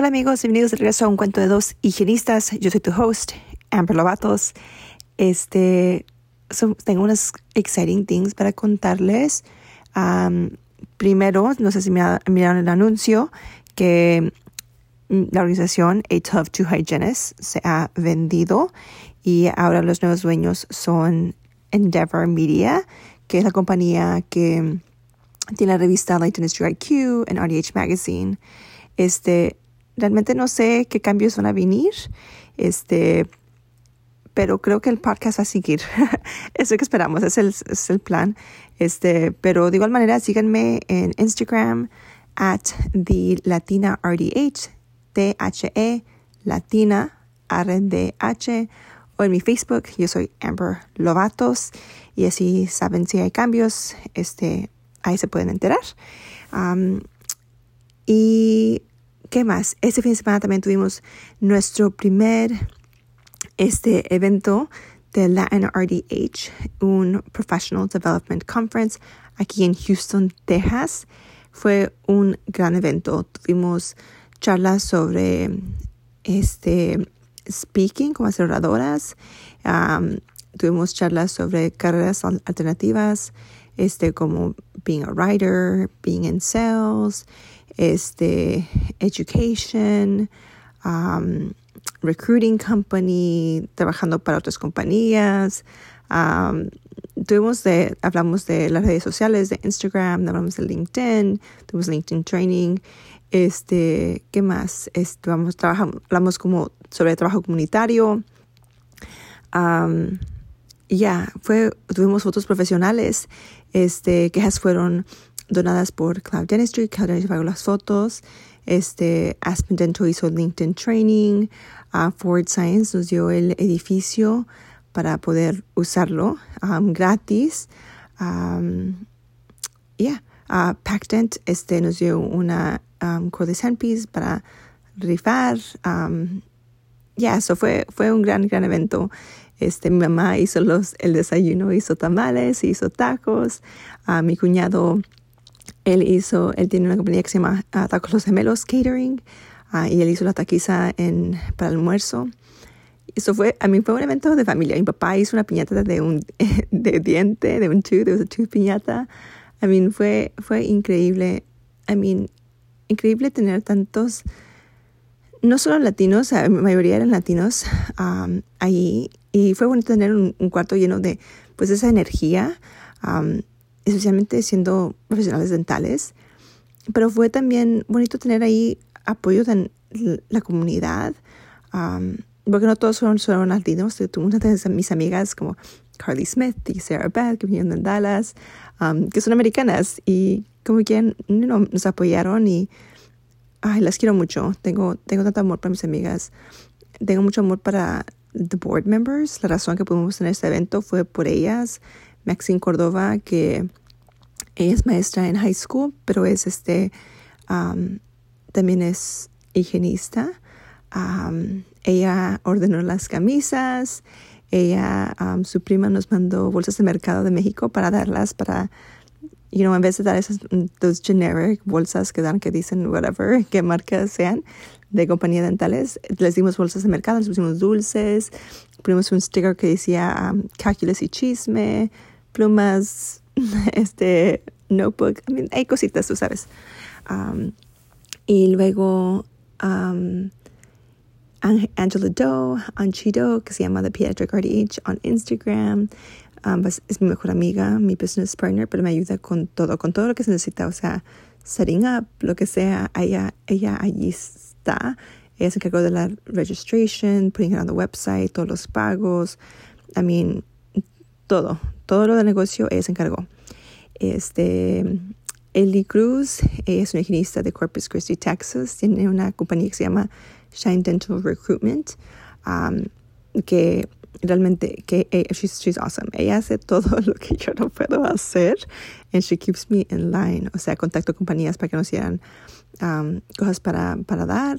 Hola amigos, bienvenidos de regreso a un cuento de dos higienistas. Yo soy tu host, Amber Lovatos. Este, tengo unas exciting things para contarles. primero, no sé si miraron el anuncio, que la organización A Tough to Hygienists se ha vendido y ahora los nuevos dueños son Endeavor Media, que es la compañía que tiene la revista Light Industry IQ en RDH Magazine. Este, realmente no sé qué cambios van a venir, este, pero creo que el podcast va a seguir. Eso que esperamos, es el, es el plan. Este, pero de igual manera, síganme en Instagram at the Latina RDH T-H-E, Latina, R-D-H, o en mi Facebook, yo soy Amber Lovatos, y así saben si hay cambios, este, ahí se pueden enterar. y, ¿qué más? Este fin de semana también tuvimos nuestro primer este evento de la NRDH, un Professional Development Conference aquí en Houston, Texas. Fue un gran evento. Tuvimos charlas sobre este speaking como aceleradoras. tuvimos charlas sobre carreras alternativas, este como being a writer, being in sales, este education, recruiting company, trabajando para otras compañías. tuvimos de, hablamos de las redes sociales, de Instagram, hablamos de LinkedIn, tuvimos LinkedIn Training este, ¿qué más? Este, vamos, trabajamos, hablamos como sobre trabajo comunitario. ya, fue, tuvimos fotos profesionales, este, que fueron donadas por Cloud Dentistry, Cloud Dentistry pagó las fotos, este, Aspen Dental hizo LinkedIn Training, uh, Ford Science nos dio el edificio para poder usarlo gratis. Um, yeah, uh, Pactent este, nos dio una um, handpiece para rifar. Um, ya, eso fue, fue un gran, gran evento. Este, mi mamá hizo los, el desayuno, hizo tamales, hizo tacos. Uh, mi cuñado, él hizo, él tiene una compañía que se llama uh, Tacos Los Gemelos Catering. Uh, y él hizo la taquiza en, para el almuerzo. Eso fue, a mí fue un evento de familia. Mi papá hizo una piñata de un de diente, de un tooth, de un tooth piñata. I mean, fue, fue increíble. I mean, increíble tener tantos, no solo latinos, la mayoría eran latinos um, ahí. Y fue bonito tener un, cuarto lleno de pues esa energía, especialmente siendo profesionales dentales. Pero fue también bonito tener ahí apoyo de la comunidad. porque no todos fueron, solo latinos. Tuve una de mis amigas como Carly Smith y Sarah Beth que vinieron de Dallas, que son americanas y como que nos apoyaron y ay, las quiero mucho. Tengo, tengo tanto amor para mis amigas. Tengo mucho amor para the board members. La razón que pudimos tener este evento fue por ellas. Maxine Cordova, que ella es maestra en high school, pero es este, también es higienista. ella ordenó las camisas. Ella, su prima nos mandó bolsas de mercado de México para darlas para you know, en vez de dar esas dos generic bolsas que dan que dicen whatever, qué marcas sean de compañía dentales, les dimos bolsas de mercado, les pusimos dulces, pusimos un sticker que decía um, calculus y chisme, plumas, este notebook, I mean, hay cositas, tú sabes. Um, y luego um, Angela Doe, Anchido, que se llama The Pediatric RDH on Instagram. Ambas es mi mejor amiga, mi business partner, pero me ayuda con todo, con todo lo que se necesita, o sea, setting up, lo que sea, ella, ella allí está. Ella se encargó de la registration, putting it on the website, todos los pagos, I mean, todo, todo lo del negocio ella se encargó. Este, Ellie Cruz es una higienista de Corpus Christi, Texas. Tiene una compañía que se llama Shine Dental Recruitment, um, que realmente, que eh, she's, she's awesome. Ella hace todo lo que yo no puedo hacer and she keeps me in line. O sea, contacto compañías para que nos dieran um, cosas para, para dar,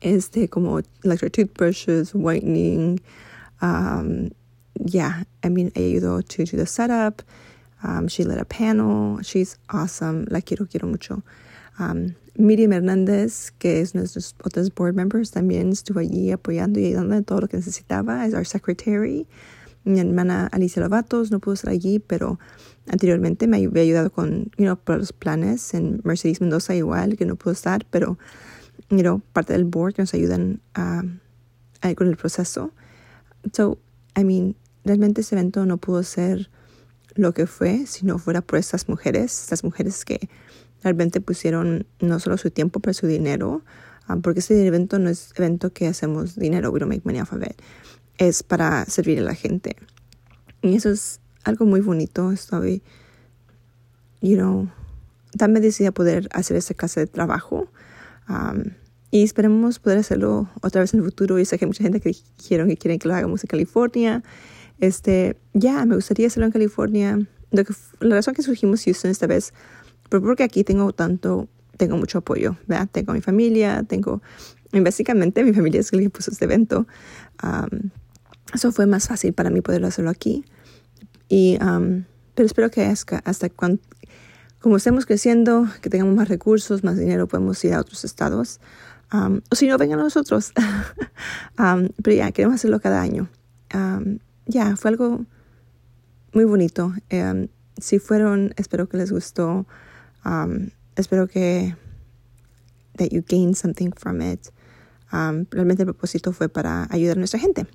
este, como electric toothbrushes, whitening, um, yeah, I mean, ella ayudó to do the setup. Um, she led a panel. She's awesome. La quiero, quiero mucho. Um, Miriam Hernández, que es nuestros otros board members, también estuvo allí apoyando y ayudando en todo lo que necesitaba. Es our secretary. Mi hermana Alicia Lovatos no pudo estar allí, pero anteriormente me había ayudado con you know, por los planes. En Mercedes Mendoza igual, que no pudo estar, pero you know, parte del board que nos ayudan a, a, con el proceso. So, I mean, realmente ese evento no pudo ser lo que fue si no fuera por estas mujeres, estas mujeres que realmente pusieron no solo su tiempo, pero su dinero, um, porque este evento no es evento que hacemos dinero, we don't make money off of it, es para servir a la gente. Y eso es algo muy bonito, estoy, you know, tan decidida poder hacer esa clase de trabajo. Um, y esperemos poder hacerlo otra vez en el futuro. Y sé que hay mucha gente que dijeron que quieren que lo hagamos en California. Este, ya, me gustaría hacerlo en California. La razón que surgimos Houston esta vez, porque aquí tengo tanto, tengo mucho apoyo, ¿verdad? Tengo mi familia, tengo, básicamente mi familia es la que puso este evento. Eso fue más fácil para mí poderlo hacerlo aquí. Y, um, pero espero que hasta, hasta cuando, como estemos creciendo, que tengamos más recursos, más dinero, podemos ir a otros estados. Um, o si no, vengan a nosotros. pero ya, queremos hacerlo cada año. Um, ya, fue algo muy bonito. Um, si fueron, espero que les gustó. Um, espero que that you gain something from it. Um, realmente el propósito fue para ayudar a nuestra gente.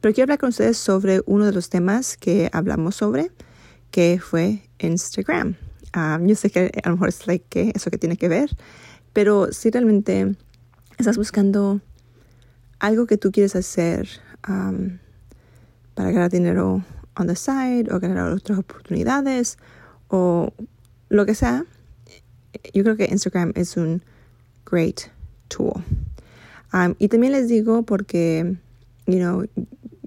Pero quiero hablar con ustedes sobre uno de los temas que hablamos sobre, que fue Instagram. yo sé que a lo mejor es like que eso que tiene que ver, pero si realmente estás buscando algo que tú quieres hacer para ganar dinero on the side o ganar otras oportunidades o lo que sea, yo creo que Instagram es un great tool. Um, y también les digo porque, you know,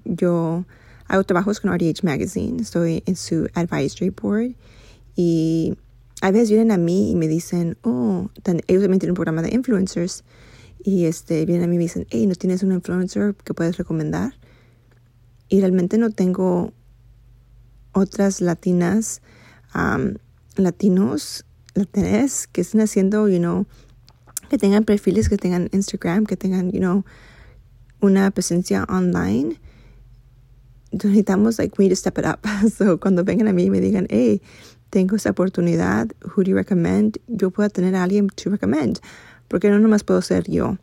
yo hago trabajos con RDH Magazine, estoy en su advisory board y a veces vienen a mí y me dicen, oh, ellos también tienen un programa de influencers y este, vienen a mí y me dicen, hey, ¿no tienes un influencer que puedes recomendar? Y realmente no tengo otras latinas, latinos, latinas que estén haciendo, you know, que tengan perfiles, que tengan Instagram, que tengan, you know, una presencia online. necesitamos, like, we need to step it up. So, cuando vengan a mí y me digan, hey, tengo esa oportunidad, who do you recommend? Yo puedo tener a alguien to recommend. Porque no nomás puedo ser yo.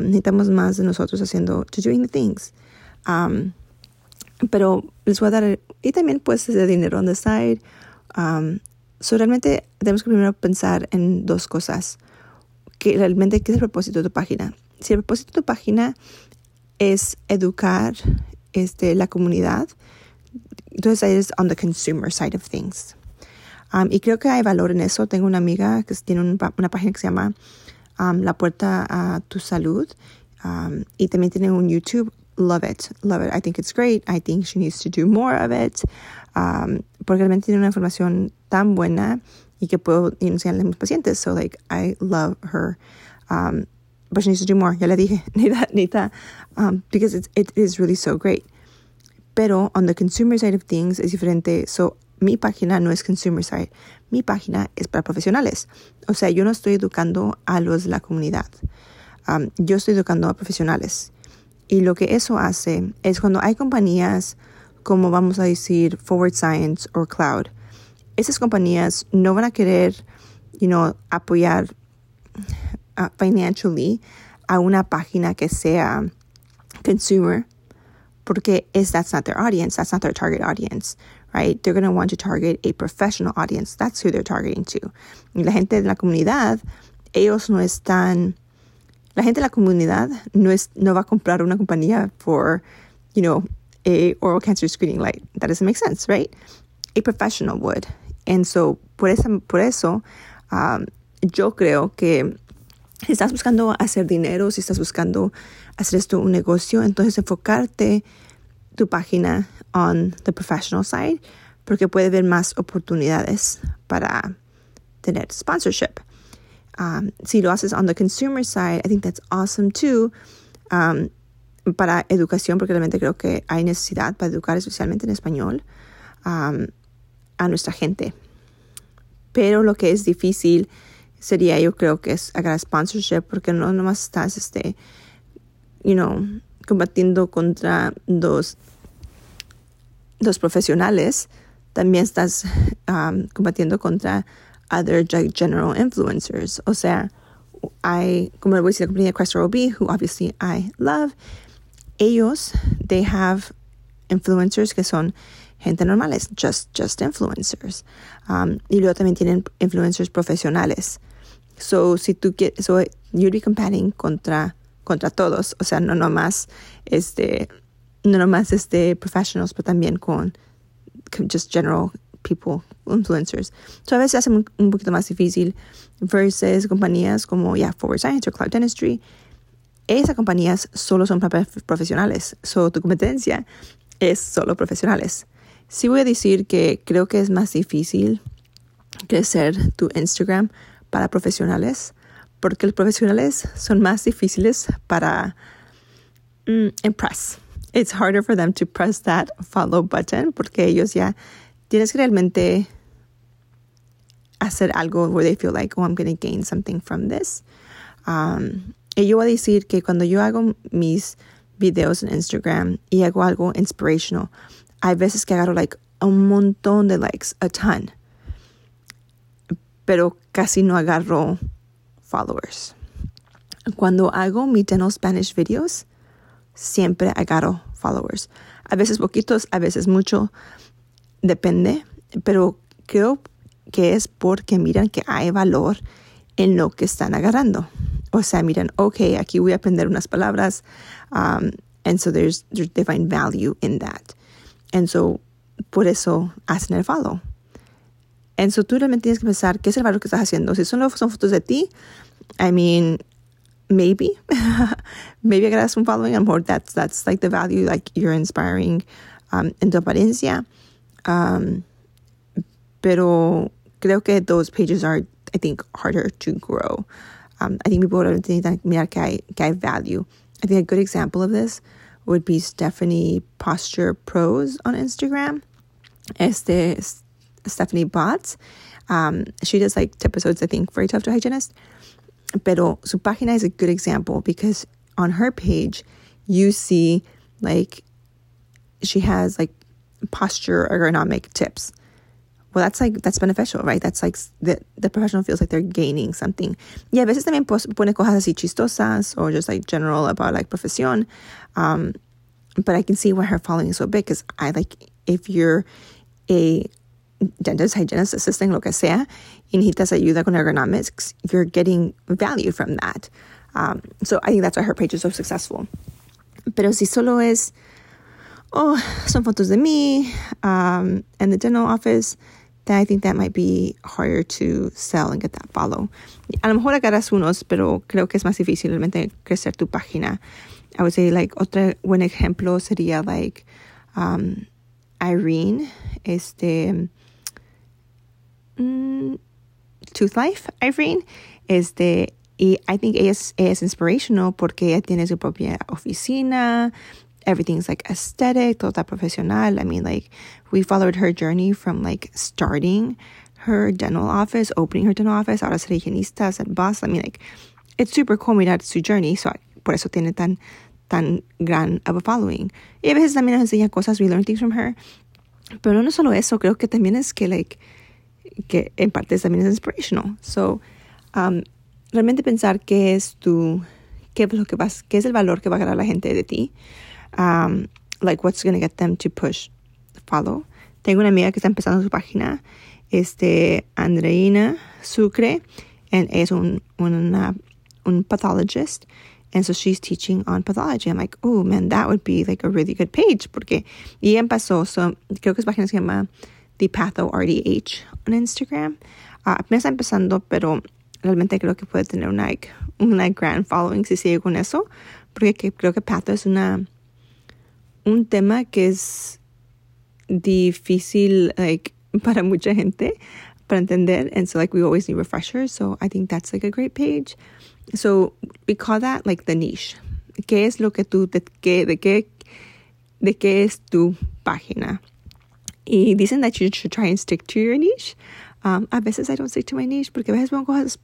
necesitamos más de nosotros haciendo, to doing the things. Um, pero les voy a dar, y también pues de dinero on the side. Um, so realmente tenemos que primero pensar en dos cosas. Que realmente, ¿qué es el propósito de tu página? Si el propósito de tu página es educar este, la comunidad, entonces ahí es on the consumer side of things. Um, y creo que hay valor en eso. Tengo una amiga que tiene una página que se llama um, La Puerta a tu Salud. Um, y también tiene un YouTube love it, love it. I think it's great. I think she needs to do more of it. Um, porque realmente tiene una información tan buena y que puedo enseñarle a mis pacientes. So, like, I love her. Um, but she needs to do more. Ya le dije, Nita, Nita, um, because it's, it is really so great. Pero on the consumer side of things es diferente. So, mi página no es consumer side. Mi página es para profesionales. O sea, yo no estoy educando a los de la comunidad. Um, yo estoy educando a profesionales. Y lo que eso hace es cuando hay compañías como vamos a decir Forward Science o Cloud, esas compañías no van a querer, you know, apoyar uh, financially a una página que sea consumer porque es that's not their audience, that's not their target audience, right? They're going to want to target a professional audience. That's who they're targeting to. Y la gente de la comunidad, ellos no están la gente de la comunidad no, es, no va a comprar una compañía for, you know, a oral cancer screening light. That doesn't make sense, right? A professional would. And so, por, esa, por eso, um, yo creo que si estás buscando hacer dinero, si estás buscando hacer esto un negocio, entonces enfocarte tu página on the professional side, porque puede haber más oportunidades para tener sponsorship. Um, si lo haces on the consumer side, I think that's awesome too. Um, para educación, porque realmente creo que hay necesidad para educar, especialmente en español, um, a nuestra gente. Pero lo que es difícil sería, yo creo que es agarrar sponsorship, porque no nomás estás, este, you know, combatiendo contra dos, dos profesionales, también estás um, combatiendo contra other general influencers. O sea, hay, como le voy a decir, la compañía Questor OB, who obviously I love, ellos, they have influencers que son gente normales, just, just influencers. Um, y luego también tienen influencers profesionales. So, si tú quieres, so you'd be competing contra, contra todos, o sea, no nomás, este, no nomás este professionals, pero también con just general people, influencers. So a veces hace un, poquito más difícil versus compañías como ya Forward Science o Cloud Dentistry. Esas compañías solo son profesionales. So tu competencia es solo profesionales. Sí voy a decir que creo que es más difícil crecer tu Instagram para profesionales porque los profesionales son más difíciles para mm, impress. It's harder for them to press that follow button porque ellos ya tienes que realmente hacer algo where they feel like, oh, I'm going to gain something from this. Um, y yo voy a decir que cuando yo hago mis videos en Instagram y hago algo inspirational, hay veces que agarro like un montón de likes, a ton, pero casi no agarro followers. Cuando hago mi dental Spanish videos, siempre agarro followers. A veces poquitos, a veces mucho, depende, pero creo que es porque miran que hay valor en lo que están agarrando. O sea, miran, ok, aquí voy a aprender unas palabras, um, and so there's, they find value in that. And so, por eso hacen el follow. And so, tú realmente tienes que pensar qué es el valor que estás haciendo. Si solo son fotos de ti, I mean, maybe, maybe agarras un following, and more that's, that's like the value, like you're inspiring um, en tu apariencia. Um, pero creo que those pages are, I think, harder to grow. Um, I think people to mirar que hay, que hay value. I think a good example of this would be Stephanie Posture Pros on Instagram. Este Stephanie Bots. Um, she does like episodes, I think, very tough to hygienist. Pero su página is a good example because on her page, you see like she has like posture ergonomic tips. Well, that's like, that's beneficial, right? That's like the, the professional feels like they're gaining something. Yeah, Y a veces también pone cosas así chistosas or just like general about like profesión. Um, but I can see why her following is so big because I like, if you're a dentist, hygienist, assistant, lo que sea, y necesitas ayuda con ergonomics, you're getting value from that. Um, so I think that's why her page is so successful. Pero si solo es oh, some photos of me um, and the dental office, then I think that might be harder to sell and get that follow. A lo mejor agarras unos, pero creo que es más difícil realmente crecer tu página. I would say, like, otro buen ejemplo sería, like, um, Irene, este, mm, Tooth Life, Irene, este, y I think ella es, ella es inspirational porque ella tiene su propia oficina, everything's like aesthetic, toda profesional. I mean, like, we followed her journey from like starting her dental office, opening her dental office, ahora ser higienista, ser boss. I mean, like, it's super cool mirar su journey. So, por eso tiene tan, tan gran of a following. Y a veces también nos enseña cosas, we learn things from her. Pero no solo eso, creo que también es que, like, que en parte también es inspirational. So, um, realmente pensar qué es tu, qué es lo que vas, qué es el valor que va a ganar la gente de ti um, like what's going to get them to push follow. Tengo una amiga que está empezando su página, este, Andreina Sucre, and es un, una, un pathologist. And so she's teaching on pathology. I'm like, oh man, that would be like a really good page. Porque, y empezó, so, creo que su página se llama The Patho RDH on Instagram. Uh, está empezando, pero realmente creo que puede tener una, una gran following si sigue con eso, porque creo que Patho es una un tema que es difícil like para mucha gente para entender and so like we always need refreshers so I think that's like a great page. So we call that like the niche. Qué es lo que tú de qué de qué de qué es tu página? Y dicen that you should try and stick to your niche Um, a veces I don't stick to my niche porque a veces pongo cosas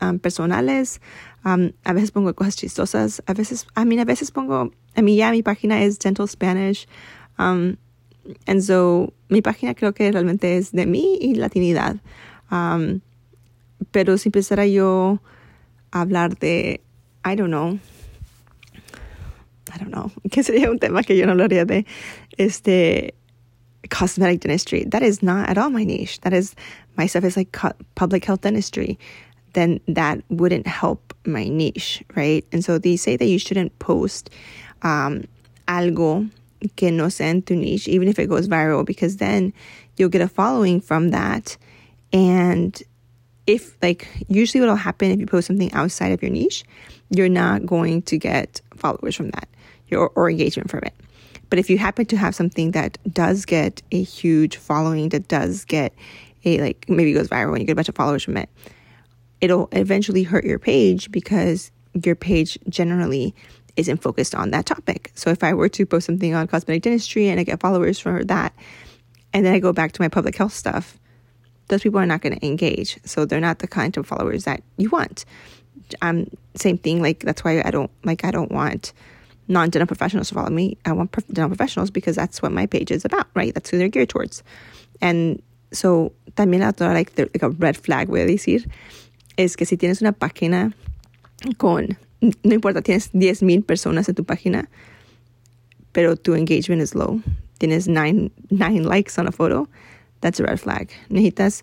um, personales, um, a veces pongo cosas chistosas, a veces, I mean, a veces pongo, a mí ya mi página es Gentle Spanish, um, and so mi página creo que realmente es de mí y latinidad. Um, pero si empezara yo a hablar de, I don't know, I don't know, que sería un tema que yo no hablaría de, este, cosmetic dentistry. That is not at all my niche. That is my stuff is like public health dentistry, then that wouldn't help my niche, right? And so they say that you shouldn't post um, algo que no sea en tu niche, even if it goes viral, because then you'll get a following from that. And if, like, usually what'll happen if you post something outside of your niche, you're not going to get followers from that or, or engagement from it. But if you happen to have something that does get a huge following, that does get a like maybe goes viral and you get a bunch of followers from it, it'll eventually hurt your page because your page generally isn't focused on that topic. So if I were to post something on cosmetic dentistry and I get followers for that, and then I go back to my public health stuff, those people are not going to engage. So they're not the kind of followers that you want. Um, same thing. Like that's why I don't like I don't want non-dental professionals to follow me. I want dental professionals because that's what my page is about, right? That's who they're geared towards. And so también otra, like, like a red flag, voy a decir, es que si tienes una página con, no importa, tienes 10,000 personas en tu página, pero tu engagement is low, tienes 9, nine likes on a photo, that's a red flag. Necesitas,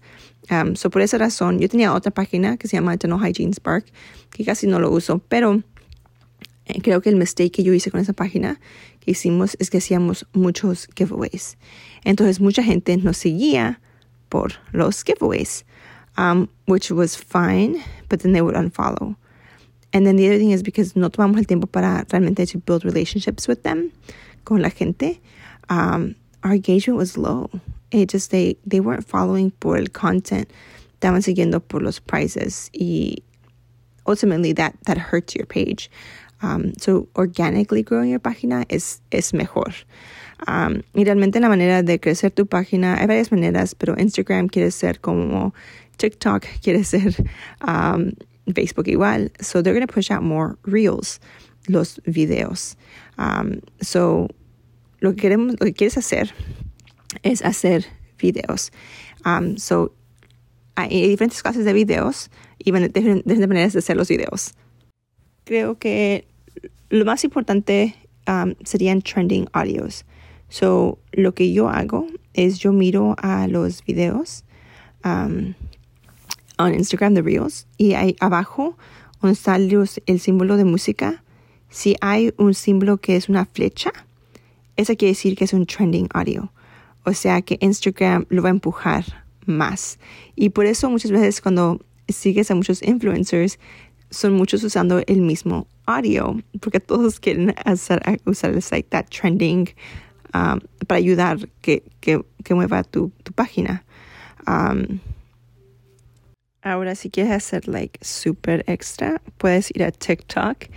um, so por esa razón, yo tenía otra página que se llama Dental Hygiene Spark, que casi no lo uso, pero creo que el mistake que yo hice con esa página que hicimos es que hacíamos muchos giveaways. Entonces mucha gente nos seguía por los giveaways, um, which was fine, but then they would unfollow. And then the other thing is because no tomamos el tiempo para realmente to build relationships with them, con la gente, um, our engagement was low. It just, they, they weren't following por el content, estaban siguiendo por los prizes y ultimately that, that hurts your page. Um, so organically growing your página es, es mejor. Um, y realmente la manera de crecer tu página, hay varias maneras, pero Instagram quiere ser como TikTok, quiere ser um, Facebook igual. So they're going to push out more reels, los videos. Um, so lo que queremos, lo que quieres hacer es hacer videos. Um, so hay diferentes clases de videos y diferentes maneras de hacer los videos. Creo que lo más importante um, serían trending audios. So, lo que yo hago es yo miro a los videos um, en Instagram de Reels y ahí abajo donde sale el símbolo de música, si hay un símbolo que es una flecha, eso quiere decir que es un trending audio. O sea que Instagram lo va a empujar más. Y por eso muchas veces cuando sigues a muchos influencers, son muchos usando el mismo audio, porque todos quieren hacer, usar el like that trending um, para ayudar que, que, mueva tu, tu página. Um, ahora, si quieres hacer like super extra, puedes ir a TikTok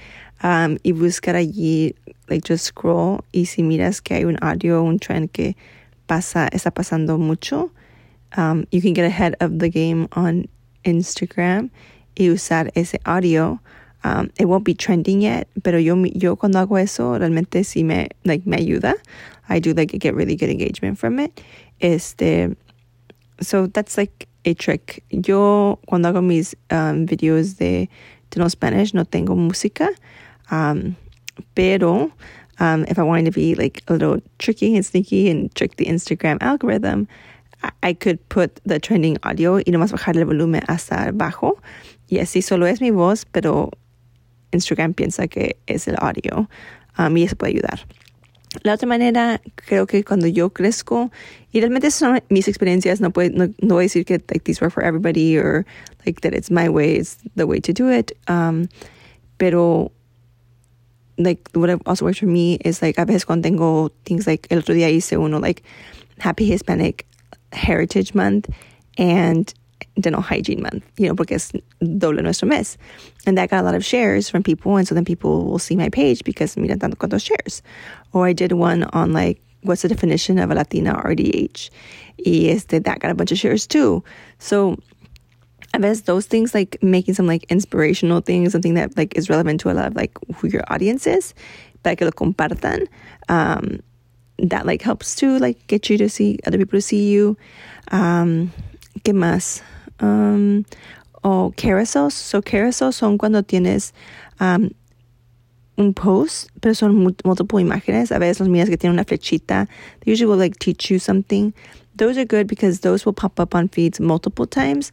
um, y buscar allí, like just scroll y si miras que hay un audio, un trend que pasa, está pasando mucho, um, you can get ahead of the game on Instagram y usar ese audio. Um, it won't be trending yet, pero yo, yo cuando hago eso realmente sí me, like, me ayuda. I do like get really good engagement from it. Este, so that's like a trick. Yo cuando hago mis um, videos de, no Spanish no tengo música, um, pero um, if I wanted to be like a little tricky and sneaky and trick the Instagram algorithm, I, I could put the trending audio y nomás bajar el volumen hasta bajo. Y así solo es mi voz, pero Instagram piensa que es el audio. Um, y eso puede ayudar. La otra manera, creo que cuando yo crezco, y realmente son mis experiencias, no, puedo, no, no voy a decir que like, these work for everybody or like that it's my way, it's the way to do it. Um, pero like what also works for me is like a veces cuando tengo things like el otro día hice uno like Happy Hispanic Heritage Month and dental hygiene month, you know, porque es doble nuestro mes. And that got a lot of shares from people. And so then people will see my page because miran tanto cuantos shares. Or I did one on like, what's the definition of a Latina RDH? Y este, that got a bunch of shares too. So I guess those things like making some like inspirational things, something that like is relevant to a lot of like who your audience is, para que lo compartan. Um, that like helps to like get you to see other people to see you. Um, ¿Qué más? Um, o carousels. So carousels son cuando tienes um, un post, pero son multiple imágenes. A veces los mías que tienen una flechita. They usually will like teach you something. Those are good because those will pop up on feeds multiple times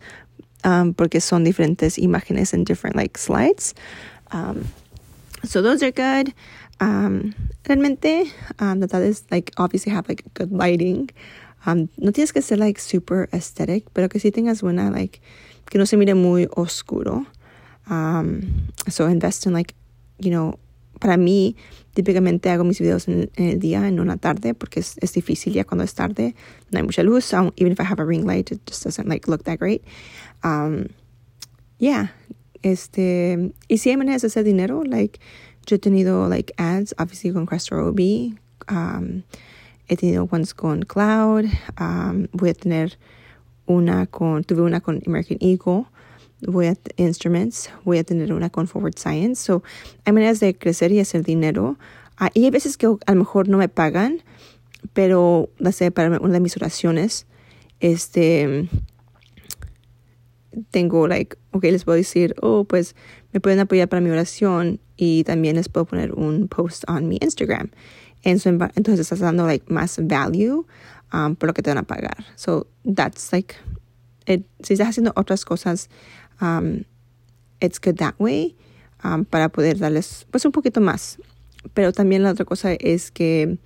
um, porque son diferentes imágenes and different like slides. Um, so those are good. Um, realmente, um, that is like obviously have like good lighting. Um, no tienes que ser like super aesthetic, pero que sí tengas buena like que no se mire muy oscuro. Um, so invest in like, you know, para mí típicamente hago mis videos en, en el día, en una tarde, porque es, es, difícil ya cuando es tarde, no hay mucha luz. So even if I have a ring light, it just doesn't like look that great. Um, yeah, este, y si hay maneras de hacer dinero, like, yo he tenido like ads, obviously con Crestor OB, um, he tenido ones con Cloud, um, voy a tener una con, tuve una con American Eagle, voy a Instruments, voy a tener una con Forward Science. So, hay maneras de crecer y hacer dinero. Uh, y hay veces que a lo mejor no me pagan, pero, no sé, para una de mis oraciones, este, tengo, like, ok, les puedo decir, oh, pues me pueden apoyar para mi oración y también les puedo poner un post on mi Instagram. Entonces estás dando, like, más value um, por lo que te van a pagar. So, that's, like, it, si estás haciendo otras cosas, um, it's good that way, um, para poder darles, pues, un poquito más. Pero también la otra cosa es que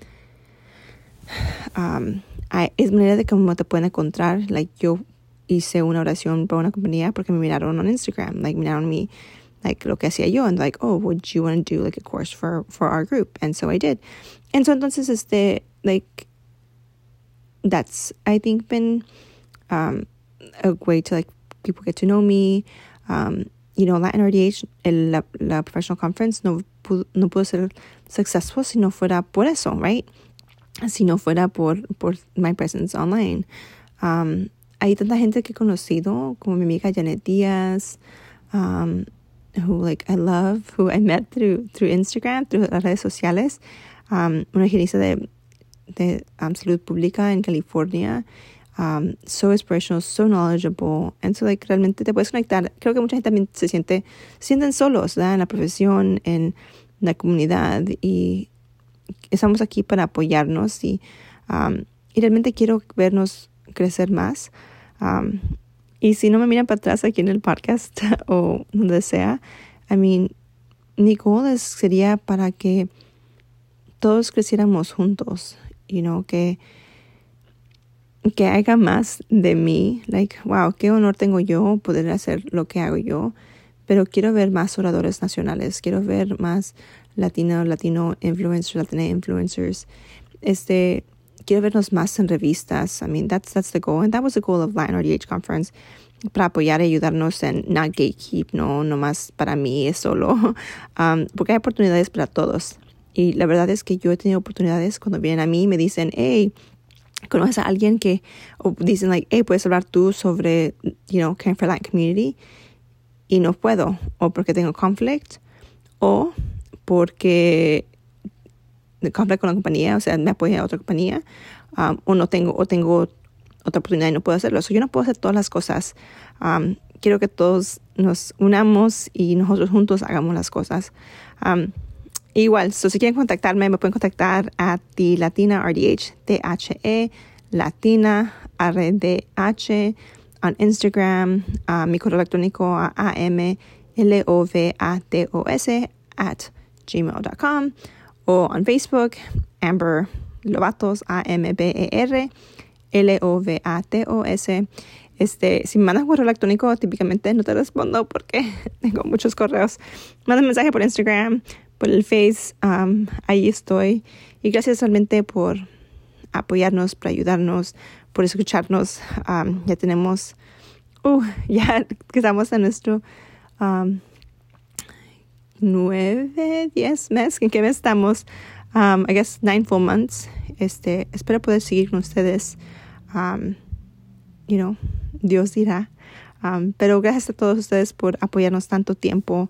um, hay, es manera de cómo te pueden encontrar. Like, yo hice una oración para una compañía porque me miraron en Instagram, like miraron mi like lo que hacía yo and like oh would you want to do like a course for for our group and so I did and so entonces este like that's I think been um, a way to like people get to know me. Um, you know Latin RDH el, la, la professional conference no pudo, no pudo ser successful si no fuera por eso right? Si no fuera por por my presence online. Um, hay tanta gente que he conocido, como mi amiga Janet Díaz, um, who like I love, who I met through through Instagram, through las redes sociales, um, una higienista de, de um, salud pública en California, um, so inspirational, so knowledgeable, and so like realmente te puedes conectar. Creo que mucha gente también se siente, se sienten solos, ¿verdad? En la profesión, en la comunidad y estamos aquí para apoyarnos y, um, realmente quiero vernos crecer más. Um, y si no me miran para atrás aquí en el podcast o donde sea, I mean, mi goal sería para que todos creciéramos juntos, you know, que, que haga más de mí, like, wow, qué honor tengo yo poder hacer lo que hago yo, pero quiero ver más oradores nacionales, quiero ver más latino, latino influencers, latina influencers, este, quiero vernos más en revistas. I mean, that's, that's the goal. And that was the goal of Latin RDH Conference. Para apoyar y ayudarnos en not gatekeep, no, no más para mí es solo. Um, porque hay oportunidades para todos. Y la verdad es que yo he tenido oportunidades cuando vienen a mí y me dicen, hey, ¿conoces a alguien que, o dicen, like, hey, puedes hablar tú sobre, you know, caring for Latin community? Y no puedo, o porque tengo conflict, o porque conflicto con la compañía, o sea, me apoya a otra compañía, um, o no tengo, o tengo otra oportunidad y no puedo hacerlo. So, yo no puedo hacer todas las cosas. Um, quiero que todos nos unamos y nosotros juntos hagamos las cosas. Um, igual, so, si quieren contactarme, me pueden contactar a ti Latina RDH, T-H-E, Latina RDH, on Instagram, a mi correo electrónico a A-M-L-O-V-A-T-O-S at gmail.com o on Facebook Amber Lovatos, A-M-B-E-R, L-O-V-A-T-O-S. Este, si me mandas correo electrónico, típicamente no te respondo porque tengo muchos correos. Manda un mensaje por Instagram, por el Face, um, ahí estoy. Y gracias realmente por apoyarnos, por ayudarnos, por escucharnos. Um, ya tenemos, uh, ya estamos en nuestro um, nueve, diez meses, ¿en qué mes estamos? Um, I guess nine full months. Este, espero poder seguir con ustedes. You know, Dios dirá. Pero gracias a todos ustedes por apoyarnos tanto tiempo.